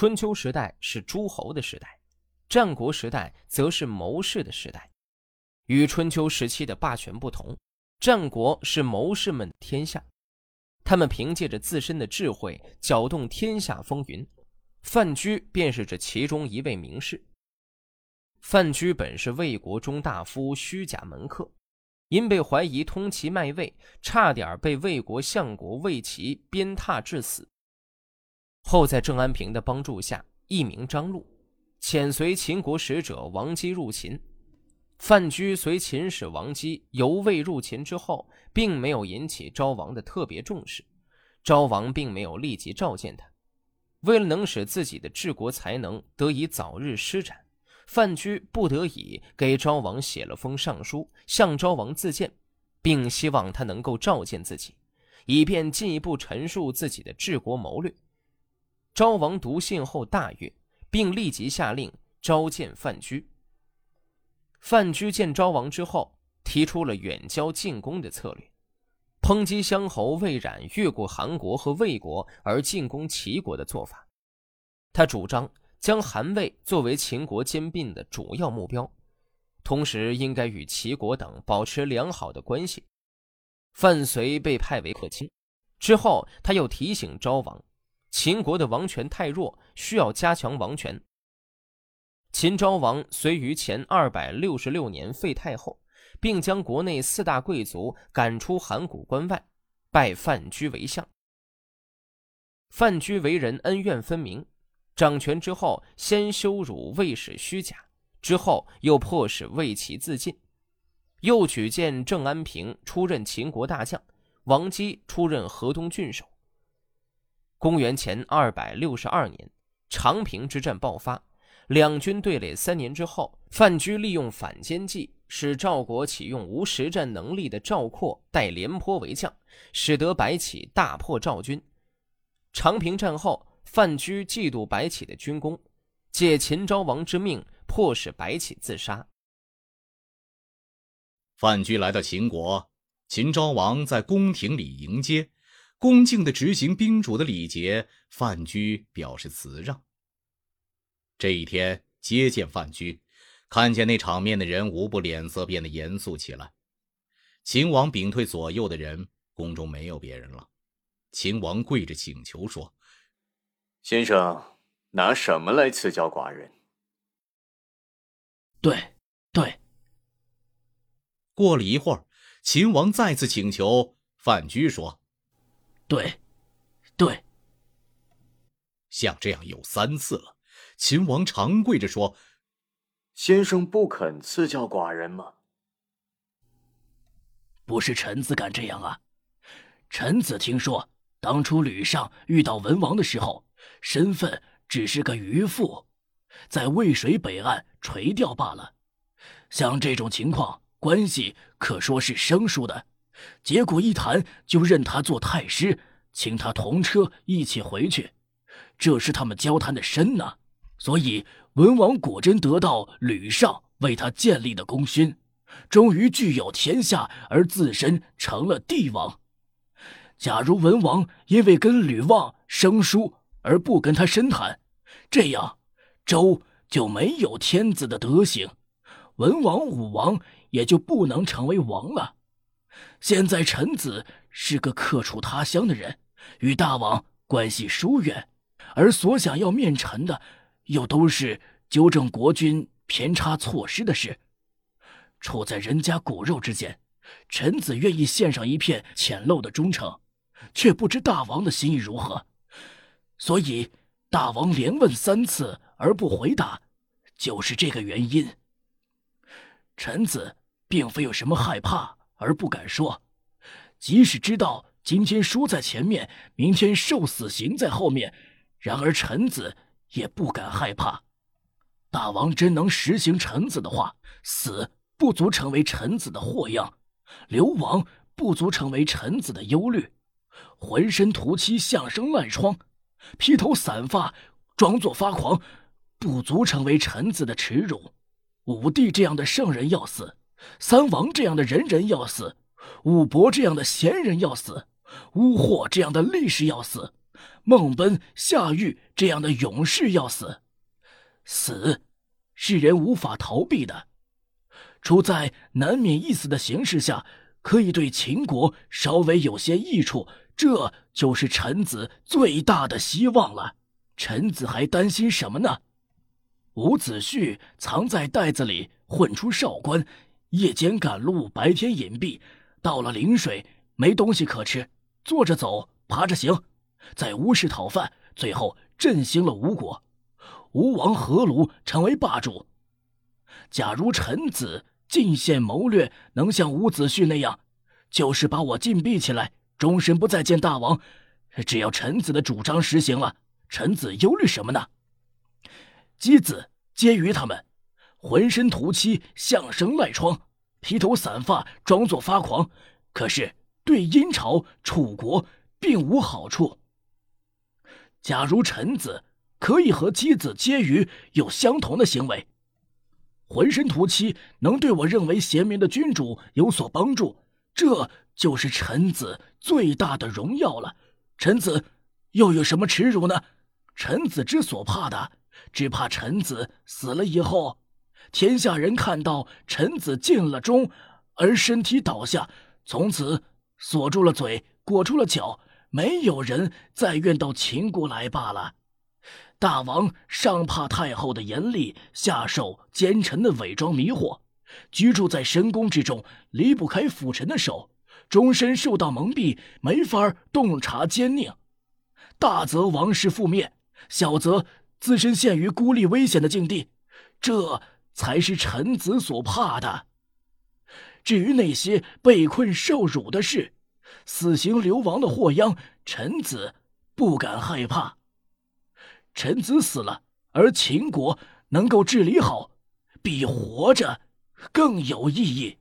春秋时代是诸侯的时代，战国时代则是谋士的时代。与春秋时期的霸权不同，战国是谋士们的天下，他们凭借着自身的智慧搅动天下风云。范雎便是这其中一位名士。范雎本是魏国中大夫虚假门客，因被怀疑通齐卖魏，差点被魏国相国魏齐鞭挞致死。后在郑安平的帮助下，艺名张禄，遣随秦国使者王姬入秦。范雎随秦使王姬由魏入秦之后，并没有引起昭王的特别重视，昭王并没有立即召见他。为了能使自己的治国才能得以早日施展。范雎不得已给昭王写了封上书，向昭王自荐，并希望他能够召见自己，以便进一步陈述自己的治国谋略。昭王读信后大悦，并立即下令召见范雎。范雎见昭王之后，提出了远交近攻的策略，抨击乡侯魏冉越过韩国和魏国而进攻齐国的做法。他主张。将韩魏作为秦国兼并的主要目标，同时应该与齐国等保持良好的关系。范睢被派为客卿之后，他又提醒昭王，秦国的王权太弱，需要加强王权。秦昭王遂于前二百六十六年废太后，并将国内四大贵族赶出函谷关外，拜范雎为相。范雎为人恩怨分明。掌权之后，先羞辱魏使虚假，之后又迫使魏齐自尽，又举荐郑安平出任秦国大将，王姬出任河东郡守。公元前二百六十二年，长平之战爆发，两军对垒三年之后，范雎利用反间计，使赵国启用无实战能力的赵括代廉颇为将，使得白起大破赵军。长平战后。范雎嫉妒白起的军功，借秦昭王之命，迫使白起自杀。范雎来到秦国，秦昭王在宫廷里迎接，恭敬的执行宾主的礼节。范雎表示辞让。这一天接见范雎，看见那场面的人，无不脸色变得严肃起来。秦王屏退左右的人，宫中没有别人了。秦王跪着请求说。先生，拿什么来赐教寡人？对，对。过了一会儿，秦王再次请求，范雎说：“对，对。”像这样有三次了，秦王长跪着说：“先生不肯赐教寡人吗？”不是臣子敢这样啊！臣子听说，当初吕尚遇到文王的时候。身份只是个渔夫，在渭水北岸垂钓罢了。像这种情况，关系可说是生疏的。结果一谈就认他做太师，请他同车一起回去，这是他们交谈的深呐。所以文王果真得到吕尚为他建立的功勋，终于具有天下，而自身成了帝王。假如文王因为跟吕望生疏，而不跟他深谈，这样周就没有天子的德行，文王武王也就不能成为王了。现在臣子是个客处他乡的人，与大王关系疏远，而所想要面陈的，又都是纠正国君偏差错失的事。处在人家骨肉之间，臣子愿意献上一片浅陋的忠诚，却不知大王的心意如何。所以，大王连问三次而不回答，就是这个原因。臣子并非有什么害怕而不敢说，即使知道今天输在前面，明天受死刑在后面，然而臣子也不敢害怕。大王真能实行臣子的话，死不足成为臣子的祸殃，流亡不足成为臣子的忧虑，浑身涂漆，像生烂疮。披头散发，装作发狂，不足成为臣子的耻辱。武帝这样的圣人要死，三王这样的仁人要死，武伯这样的贤人要死，乌霍这样的力士要死，孟奔、夏玉这样的勇士要死，死是人无法逃避的。处在难免一死的形势下，可以对秦国稍微有些益处，这就是臣子最大的希望了。臣子还担心什么呢？伍子胥藏在袋子里，混出少官，夜间赶路，白天隐蔽。到了陵水，没东西可吃，坐着走，爬着行，在吴市讨饭，最后振兴了吴国。吴王阖庐成为霸主。假如臣子进献谋略能像伍子胥那样，就是把我禁闭起来，终身不再见大王。只要臣子的主张实行了。臣子忧虑什么呢？姬子、皆于他们浑身涂漆，像生赖疮，披头散发，装作发狂，可是对殷朝、楚国并无好处。假如臣子可以和姬子、婕妤有相同的行为，浑身涂漆能对我认为贤明的君主有所帮助，这就是臣子最大的荣耀了。臣子又有什么耻辱呢？臣子之所怕的，只怕臣子死了以后，天下人看到臣子尽了忠，而身体倒下，从此锁住了嘴，裹住了脚，没有人再愿到秦国来罢了。大王上怕太后的严厉，下受奸臣的伪装迷惑，居住在深宫之中，离不开辅臣的手，终身受到蒙蔽，没法洞察奸佞，大则王室覆灭。小则自身陷于孤立危险的境地，这才是臣子所怕的。至于那些被困受辱的事，死刑流亡的祸殃，臣子不敢害怕。臣子死了，而秦国能够治理好，比活着更有意义。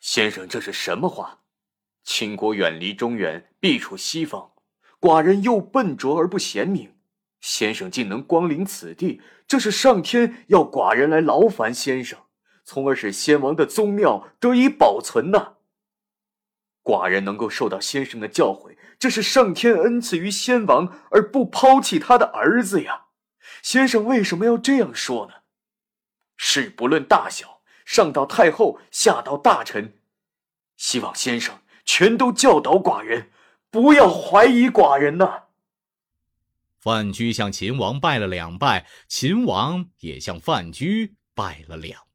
先生，这是什么话？秦国远离中原，必处西方，寡人又笨拙而不贤明。先生竟能光临此地，这是上天要寡人来劳烦先生，从而使先王的宗庙得以保存呢。寡人能够受到先生的教诲，这是上天恩赐于先王而不抛弃他的儿子呀。先生为什么要这样说呢？事不论大小，上到太后，下到大臣，希望先生全都教导寡人，不要怀疑寡人呐。范雎向秦王拜了两拜，秦王也向范雎拜了两。